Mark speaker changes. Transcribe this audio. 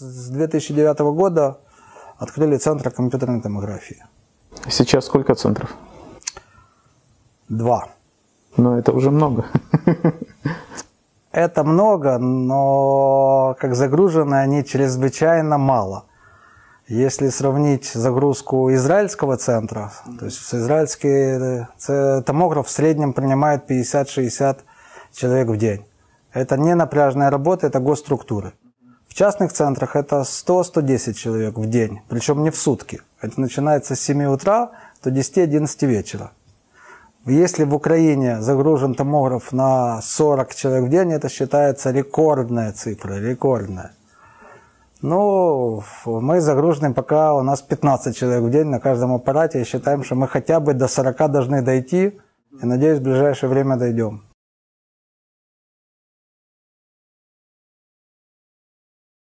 Speaker 1: с 2009 года открыли центр компьютерной томографии.
Speaker 2: Сейчас сколько центров?
Speaker 1: Два.
Speaker 2: Но это уже много.
Speaker 1: Это много, но как загружены они чрезвычайно мало. Если сравнить загрузку израильского центра, то есть израильский э, томограф в среднем принимает 50-60 человек в день. Это не напряжная работа, это госструктуры. В частных центрах это 100-110 человек в день, причем не в сутки. Это начинается с 7 утра до 10-11 вечера. Если в Украине загружен томограф на 40 человек в день, это считается рекордная цифра, рекордная. Ну, мы загружены пока у нас 15 человек в день на каждом аппарате и считаем, что мы хотя бы до 40 должны дойти и, надеюсь, в ближайшее время дойдем.